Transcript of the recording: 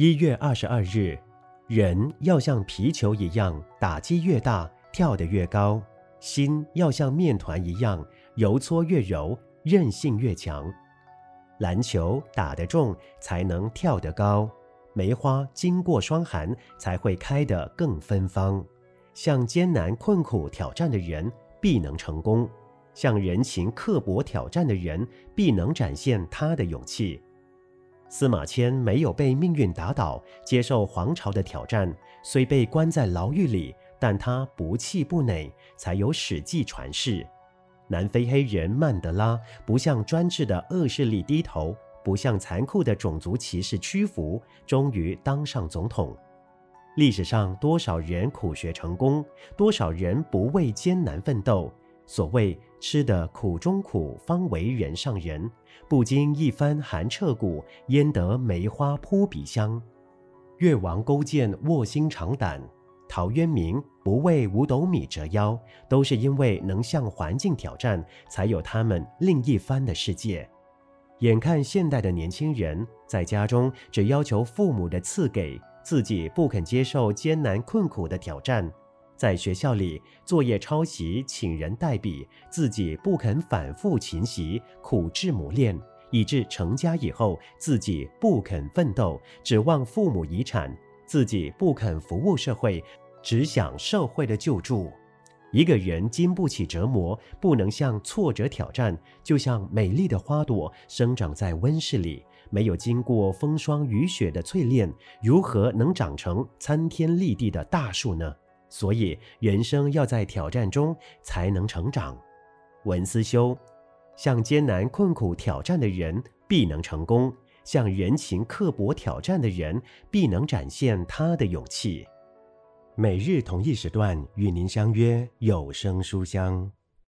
一月二十二日，人要像皮球一样，打击越大，跳得越高；心要像面团一样，揉搓越柔，韧性越强。篮球打得重，才能跳得高；梅花经过霜寒，才会开得更芬芳。向艰难困苦挑战的人，必能成功；向人情刻薄挑战的人，必能展现他的勇气。司马迁没有被命运打倒，接受皇朝的挑战，虽被关在牢狱里，但他不气不馁，才有《史记》传世。南非黑人曼德拉不向专制的恶势力低头，不向残酷的种族歧视屈服，终于当上总统。历史上多少人苦学成功，多少人不畏艰难奋斗。所谓吃得苦中苦，方为人上人。不经一番寒彻骨，焉得梅花扑鼻香？越王勾践卧薪尝胆，陶渊明不为五斗米折腰，都是因为能向环境挑战，才有他们另一番的世界。眼看现代的年轻人在家中只要求父母的赐给，自己不肯接受艰难困苦的挑战。在学校里，作业抄袭，请人代笔，自己不肯反复勤习，苦志磨练，以致成家以后，自己不肯奋斗，指望父母遗产，自己不肯服务社会，只想社会的救助。一个人经不起折磨，不能向挫折挑战，就像美丽的花朵生长在温室里，没有经过风霜雨雪的淬炼，如何能长成参天立地的大树呢？所以，人生要在挑战中才能成长。文思修，向艰难困苦挑战的人必能成功；向人情刻薄挑战的人必能展现他的勇气。每日同一时段与您相约有声书香。